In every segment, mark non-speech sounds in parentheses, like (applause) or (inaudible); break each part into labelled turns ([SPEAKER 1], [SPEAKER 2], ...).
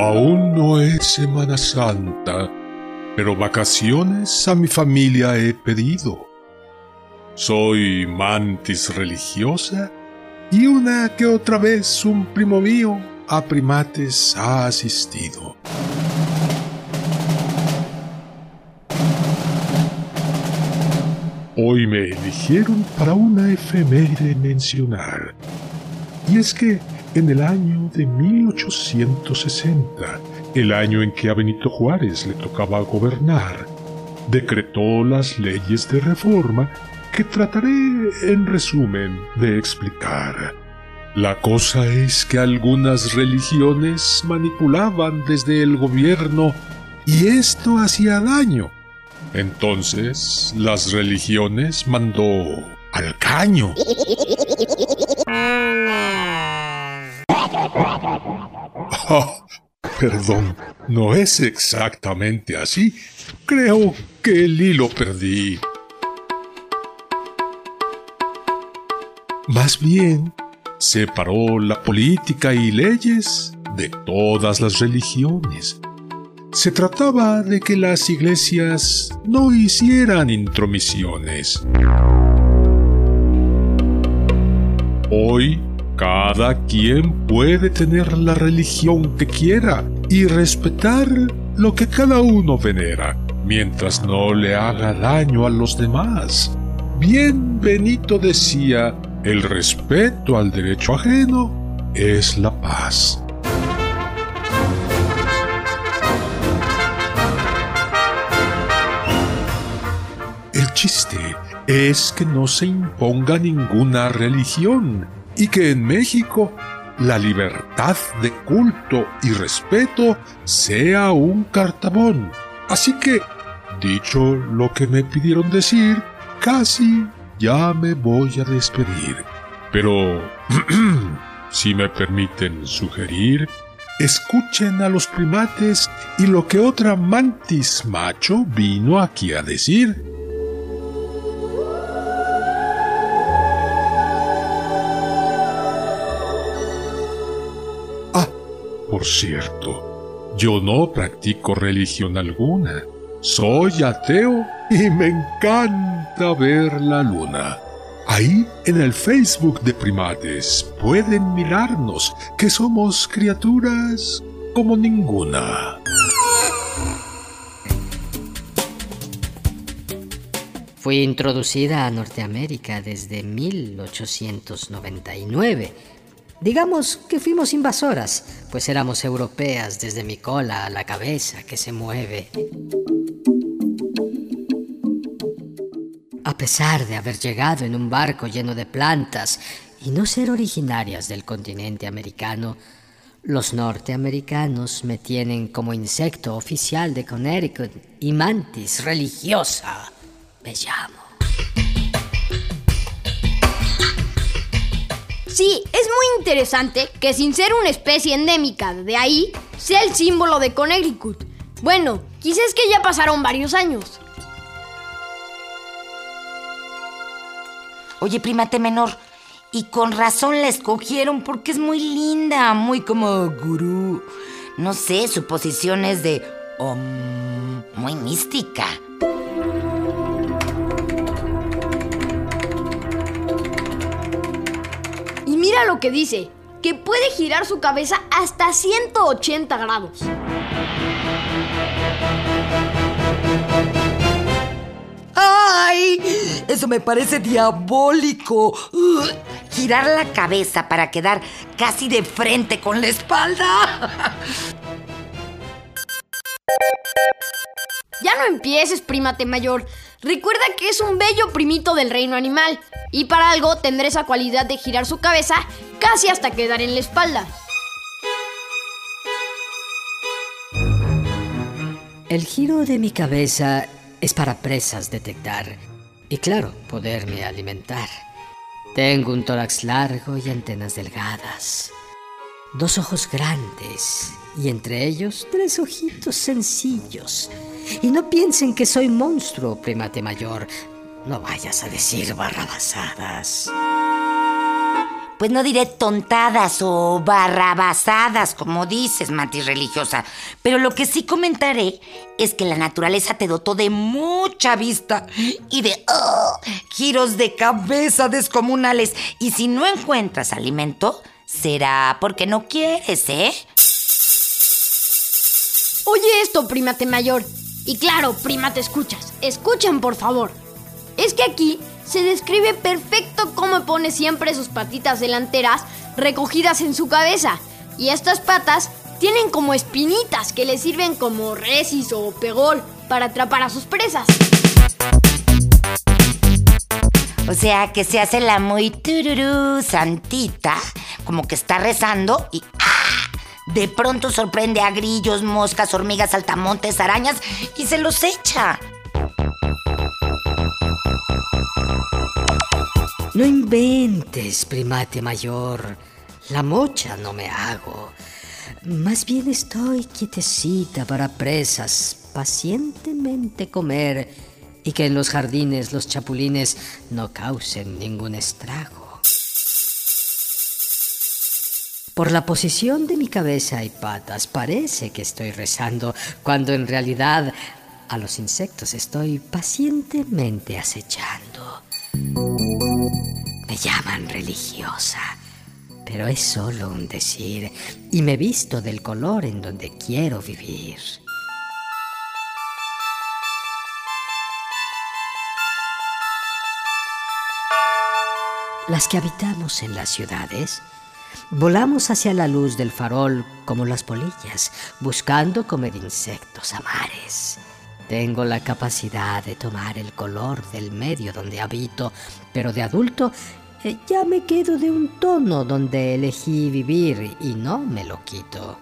[SPEAKER 1] Aún no es Semana Santa, pero vacaciones a mi familia he pedido. Soy mantis religiosa y una que otra vez un primo mío a primates ha asistido. Hoy me eligieron para una efeméride mencionar. Y es que en el año de 1860, el año en que a Benito Juárez le tocaba gobernar, decretó las leyes de reforma que trataré en resumen de explicar. La cosa es que algunas religiones manipulaban desde el gobierno y esto hacía daño. Entonces las religiones mandó al caño. (laughs) (laughs) Perdón, no es exactamente así. Creo que el hilo perdí. Más bien, separó la política y leyes de todas las religiones. Se trataba de que las iglesias no hicieran intromisiones. Hoy cada quien puede tener la religión que quiera y respetar lo que cada uno venera, mientras no le haga daño a los demás. Bien Benito decía, el respeto al derecho ajeno es la paz. El chiste es que no se imponga ninguna religión y que en México la libertad de culto y respeto sea un cartabón. Así que, dicho lo que me pidieron decir, casi ya me voy a despedir. Pero, (clears throat) si me permiten sugerir, escuchen a los primates y lo que otra mantis macho vino aquí a decir. Por cierto, yo no practico religión alguna. Soy ateo y me encanta ver la luna. Ahí en el Facebook de Primates pueden mirarnos, que somos criaturas como ninguna.
[SPEAKER 2] Fui introducida a Norteamérica desde 1899 Digamos que fuimos invasoras, pues éramos europeas desde mi cola a la cabeza que se mueve. A pesar de haber llegado en un barco lleno de plantas y no ser originarias del continente americano, los norteamericanos me tienen como insecto oficial de Connecticut y mantis religiosa. Me llamo.
[SPEAKER 3] Sí, es muy interesante que sin ser una especie endémica de ahí, sea el símbolo de Connecticut. Bueno, quizás que ya pasaron varios años.
[SPEAKER 4] Oye, primate menor, y con razón la escogieron porque es muy linda, muy como gurú. No sé, su posición es de... muy mística.
[SPEAKER 3] Mira lo que dice, que puede girar su cabeza hasta 180 grados.
[SPEAKER 4] ¡Ay! Eso me parece diabólico. girar la cabeza para quedar casi de frente con la espalda.
[SPEAKER 3] Ya no empieces, primate mayor. Recuerda que es un bello primito del reino animal, y para algo tendrá esa cualidad de girar su cabeza casi hasta quedar en la espalda.
[SPEAKER 2] El giro de mi cabeza es para presas detectar y claro, poderme alimentar. Tengo un tórax largo y antenas delgadas, dos ojos grandes y entre ellos tres ojitos sencillos. Y no piensen que soy monstruo, primate mayor. No vayas a decir barrabasadas.
[SPEAKER 4] Pues no diré tontadas o barrabasadas, como dices, Mati religiosa. Pero lo que sí comentaré es que la naturaleza te dotó de mucha vista y de oh, giros de cabeza descomunales. Y si no encuentras alimento, será porque no quieres, ¿eh?
[SPEAKER 3] Oye esto, primate mayor. Y claro, primate escuchas. Escuchen, por favor. Es que aquí se describe perfecto cómo pone siempre sus patitas delanteras recogidas en su cabeza. Y estas patas tienen como espinitas que le sirven como resis o pegol para atrapar a sus presas.
[SPEAKER 4] O sea, que se hace la muy tururú santita, como que está rezando y ¡ah! de pronto sorprende a grillos, moscas, hormigas, saltamontes, arañas y se los echa.
[SPEAKER 2] No inventes, primate mayor. La mocha no me hago. Más bien estoy quietecita para presas, pacientemente comer y que en los jardines los chapulines no causen ningún estrago. Por la posición de mi cabeza y patas parece que estoy rezando, cuando en realidad a los insectos estoy pacientemente acechando. Me llaman religiosa, pero es solo un decir y me visto del color en donde quiero vivir. Las que habitamos en las ciudades, volamos hacia la luz del farol como las polillas, buscando comer insectos a mares. Tengo la capacidad de tomar el color del medio donde habito, pero de adulto eh, ya me quedo de un tono donde elegí vivir y no me lo quito.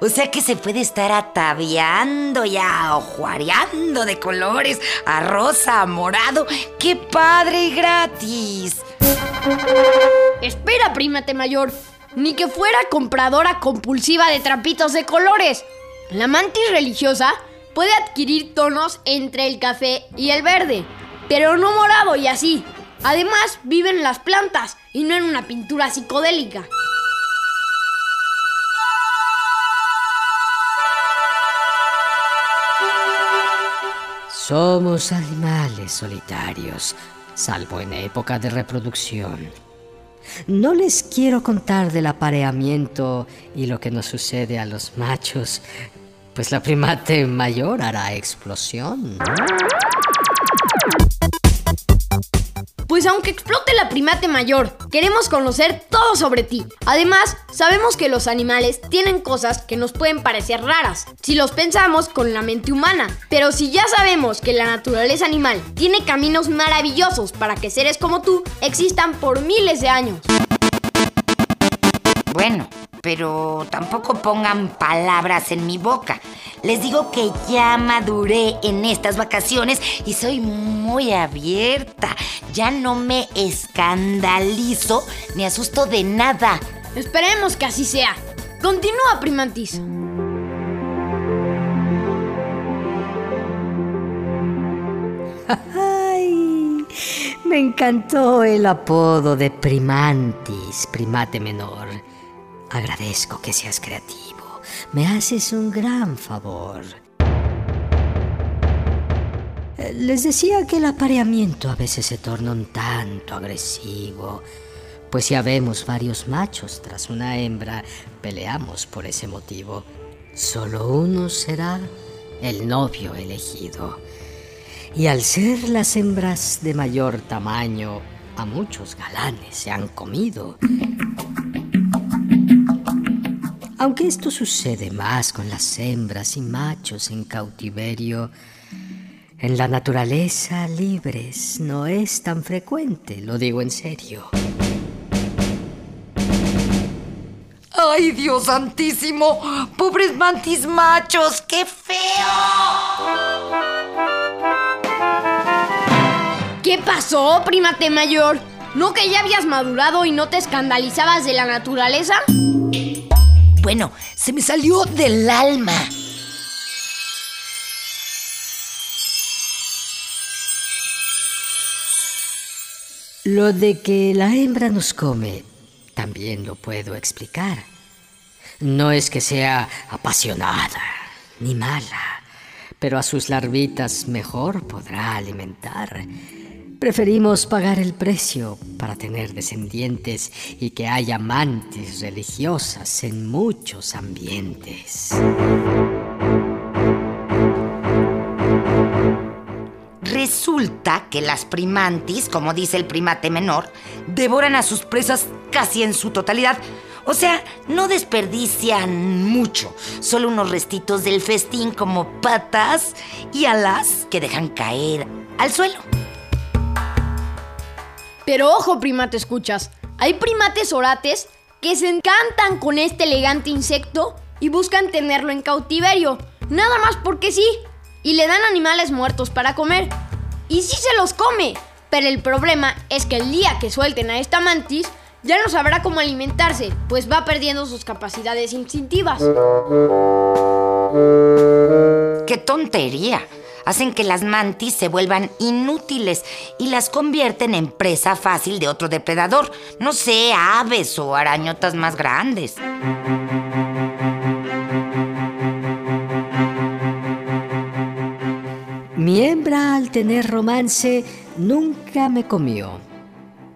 [SPEAKER 4] O sea que se puede estar ataviando ya, o juareando de colores, a rosa, a morado. ¡Qué padre y gratis!
[SPEAKER 3] Espera, primate mayor. Ni que fuera compradora compulsiva de trapitos de colores. La mantis religiosa puede adquirir tonos entre el café y el verde, pero no morado y así. Además, vive en las plantas y no en una pintura psicodélica.
[SPEAKER 2] Somos animales solitarios, salvo en época de reproducción. No les quiero contar del apareamiento y lo que nos sucede a los machos, pues la primate mayor hará explosión.
[SPEAKER 3] Pues aunque explote la primate mayor, queremos conocer todo sobre ti. Además, sabemos que los animales tienen cosas que nos pueden parecer raras, si los pensamos con la mente humana. Pero si ya sabemos que la naturaleza animal tiene caminos maravillosos para que seres como tú existan por miles de años.
[SPEAKER 4] Bueno, pero tampoco pongan palabras en mi boca. Les digo que ya maduré en estas vacaciones y soy muy abierta. Ya no me escandalizo ni asusto de nada.
[SPEAKER 3] Esperemos que así sea. Continúa, Primantis.
[SPEAKER 2] ¡Ay! Me encantó el apodo de Primantis, primate menor. Agradezco que seas creativo. Me haces un gran favor. Les decía que el apareamiento a veces se torna un tanto agresivo, pues si habemos varios machos tras una hembra, peleamos por ese motivo. Solo uno será el novio elegido. Y al ser las hembras de mayor tamaño, a muchos galanes se han comido. Aunque esto sucede más con las hembras y machos en cautiverio, en la naturaleza libres no es tan frecuente, lo digo en serio.
[SPEAKER 4] ¡Ay, Dios santísimo! ¡Pobres mantis machos! ¡Qué feo!
[SPEAKER 3] ¿Qué pasó, primate mayor? ¿No que ya habías madurado y no te escandalizabas de la naturaleza?
[SPEAKER 4] Bueno, se me salió del alma.
[SPEAKER 2] Lo de que la hembra nos come, también lo puedo explicar. No es que sea apasionada ni mala, pero a sus larvitas mejor podrá alimentar. Preferimos pagar el precio para tener descendientes y que haya mantis religiosas en muchos ambientes.
[SPEAKER 4] Resulta que las primantis, como dice el primate menor, devoran a sus presas casi en su totalidad. O sea, no desperdician mucho, solo unos restitos del festín como patas y alas que dejan caer al suelo.
[SPEAKER 3] Pero ojo, primate, escuchas. Hay primates orates que se encantan con este elegante insecto y buscan tenerlo en cautiverio, nada más porque sí, y le dan animales muertos para comer. Y sí se los come, pero el problema es que el día que suelten a esta mantis, ya no sabrá cómo alimentarse, pues va perdiendo sus capacidades instintivas.
[SPEAKER 4] ¡Qué tontería! Hacen que las mantis se vuelvan inútiles y las convierten en presa fácil de otro depredador, no sé, aves o arañotas más grandes.
[SPEAKER 2] Mi hembra al tener romance nunca me comió.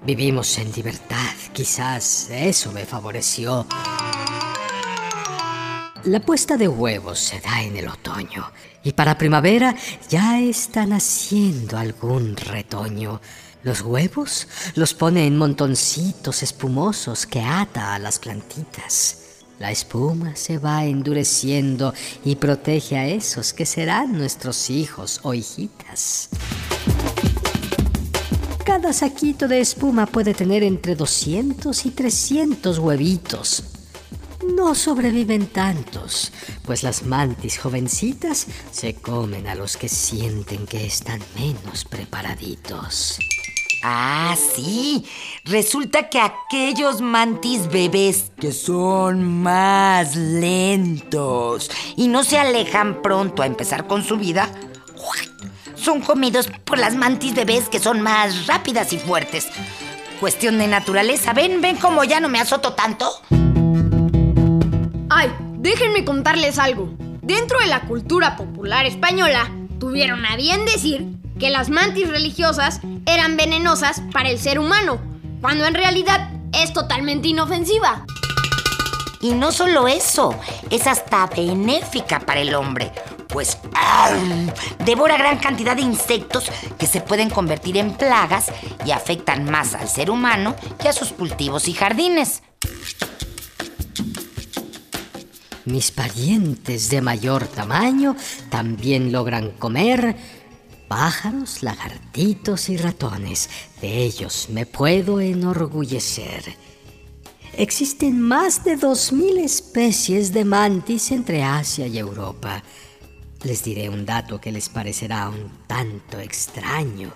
[SPEAKER 2] Vivimos en libertad, quizás eso me favoreció. La puesta de huevos se da en el otoño y para primavera ya está naciendo algún retoño. Los huevos los pone en montoncitos espumosos que ata a las plantitas. La espuma se va endureciendo y protege a esos que serán nuestros hijos o hijitas. Cada saquito de espuma puede tener entre 200 y 300 huevitos. No sobreviven tantos, pues las mantis jovencitas se comen a los que sienten que están menos preparaditos.
[SPEAKER 4] Ah, sí. Resulta que aquellos mantis bebés que son más lentos y no se alejan pronto a empezar con su vida, son comidos por las mantis bebés que son más rápidas y fuertes. Cuestión de naturaleza. ¿Ven, ven cómo ya no me azoto tanto?
[SPEAKER 3] Ay, déjenme contarles algo. Dentro de la cultura popular española, tuvieron a bien decir que las mantis religiosas eran venenosas para el ser humano, cuando en realidad es totalmente inofensiva.
[SPEAKER 4] Y no solo eso, es hasta benéfica para el hombre, pues devora gran cantidad de insectos que se pueden convertir en plagas y afectan más al ser humano que a sus cultivos y jardines.
[SPEAKER 2] Mis parientes de mayor tamaño también logran comer pájaros, lagartitos y ratones. De ellos me puedo enorgullecer. Existen más de 2.000 especies de mantis entre Asia y Europa. Les diré un dato que les parecerá un tanto extraño.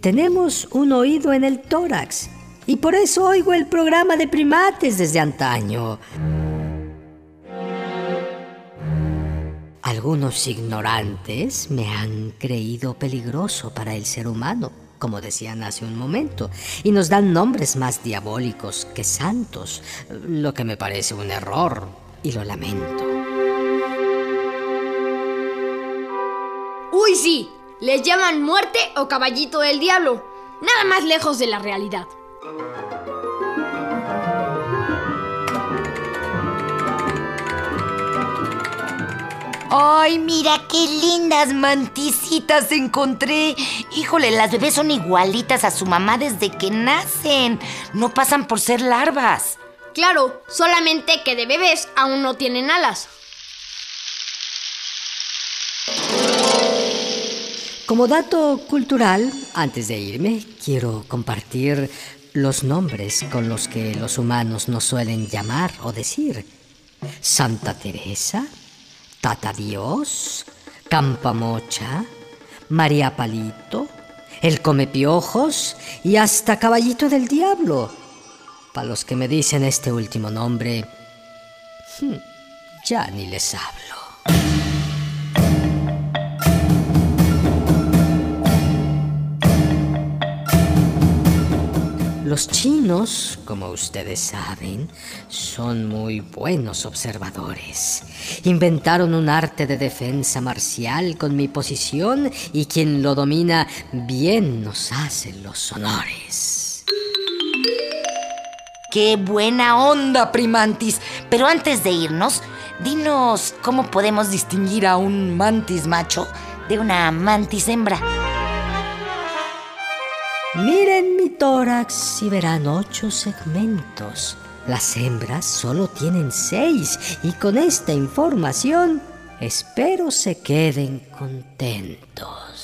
[SPEAKER 2] Tenemos un oído en el tórax y por eso oigo el programa de primates desde antaño. Algunos ignorantes me han creído peligroso para el ser humano, como decían hace un momento, y nos dan nombres más diabólicos que santos, lo que me parece un error y lo lamento.
[SPEAKER 3] Uy, sí, les llaman muerte o caballito del diablo, nada más lejos de la realidad.
[SPEAKER 4] Ay, mira qué lindas manticitas encontré. Híjole, las bebés son igualitas a su mamá desde que nacen. No pasan por ser larvas.
[SPEAKER 3] Claro, solamente que de bebés aún no tienen alas.
[SPEAKER 2] Como dato cultural, antes de irme, quiero compartir los nombres con los que los humanos nos suelen llamar o decir. Santa Teresa, Tata Dios, Campamocha, María Palito, el Come Piojos y hasta Caballito del Diablo. Para los que me dicen este último nombre, hmm, ya ni les hablo. Los chinos, como ustedes saben, son muy buenos observadores. Inventaron un arte de defensa marcial con mi posición y quien lo domina bien nos hace los honores.
[SPEAKER 4] ¡Qué buena onda, primantis! Pero antes de irnos, dinos cómo podemos distinguir a un mantis macho de una mantis hembra.
[SPEAKER 2] Miren mi tórax y verán ocho segmentos. Las hembras solo tienen seis y con esta información espero se queden contentos.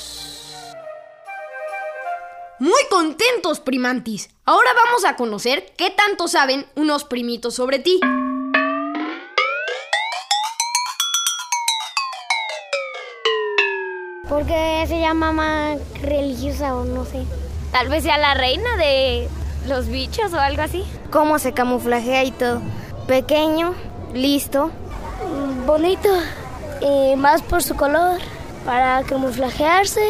[SPEAKER 3] Muy contentos, primantis. Ahora vamos a conocer qué tanto saben unos primitos sobre ti.
[SPEAKER 5] ¿Por qué se llama más religiosa o no sé?
[SPEAKER 6] Tal vez sea la reina de los bichos o algo así.
[SPEAKER 5] Cómo se camuflajea y todo. Pequeño, listo, bonito. Y más por su color, para camuflajearse.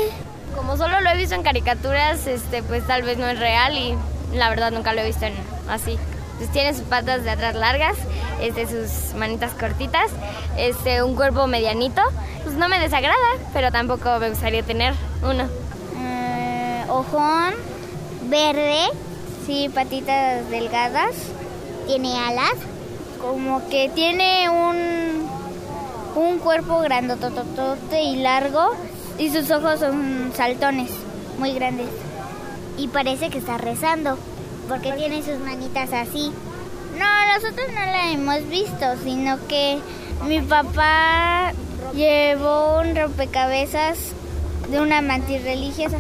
[SPEAKER 6] Como solo lo he visto en caricaturas, este, pues tal vez no es real y la verdad nunca lo he visto en, así. Pues tiene sus patas de atrás largas, este, sus manitas cortitas, este, un cuerpo medianito. Pues no me desagrada, pero tampoco me gustaría tener uno.
[SPEAKER 5] Ojón, verde, sí, patitas delgadas. Tiene alas. Como que tiene un, un cuerpo grandototote y largo. Y sus ojos son saltones, muy grandes. Y parece que está rezando, porque tiene sus manitas así. No, nosotros no la hemos visto, sino que mi papá llevó un rompecabezas de una mantis religiosa.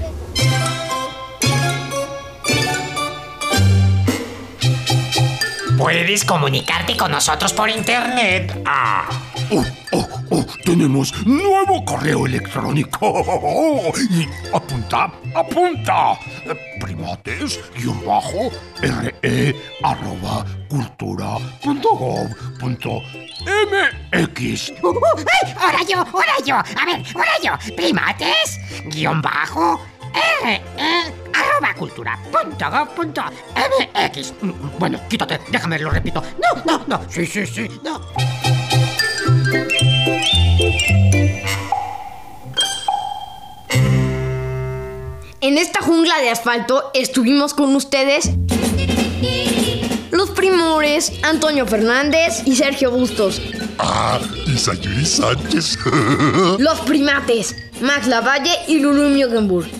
[SPEAKER 7] Puedes comunicarte con nosotros por internet. Ah.
[SPEAKER 8] Oh, oh, oh, tenemos nuevo correo electrónico. Y apunta, apunta. Primates, guion bajo, re, arroba, cultura, punto gov, punto mx.
[SPEAKER 9] Uh, uh, ¡Ay! ¡Ahora yo! ¡Ahora yo! A ver, ahora yo. Primates, guion bajo, re, arroba cultura punto gov punto mx.
[SPEAKER 7] Bueno, quítate, déjame, lo repito. No, no, no. Sí, sí, sí, no.
[SPEAKER 3] En esta jungla de asfalto estuvimos con ustedes los primores Antonio Fernández y Sergio Bustos.
[SPEAKER 8] Ah, y Sayuri Sánchez. (laughs)
[SPEAKER 3] Los primates Max Lavalle y Lulu Miogenburg.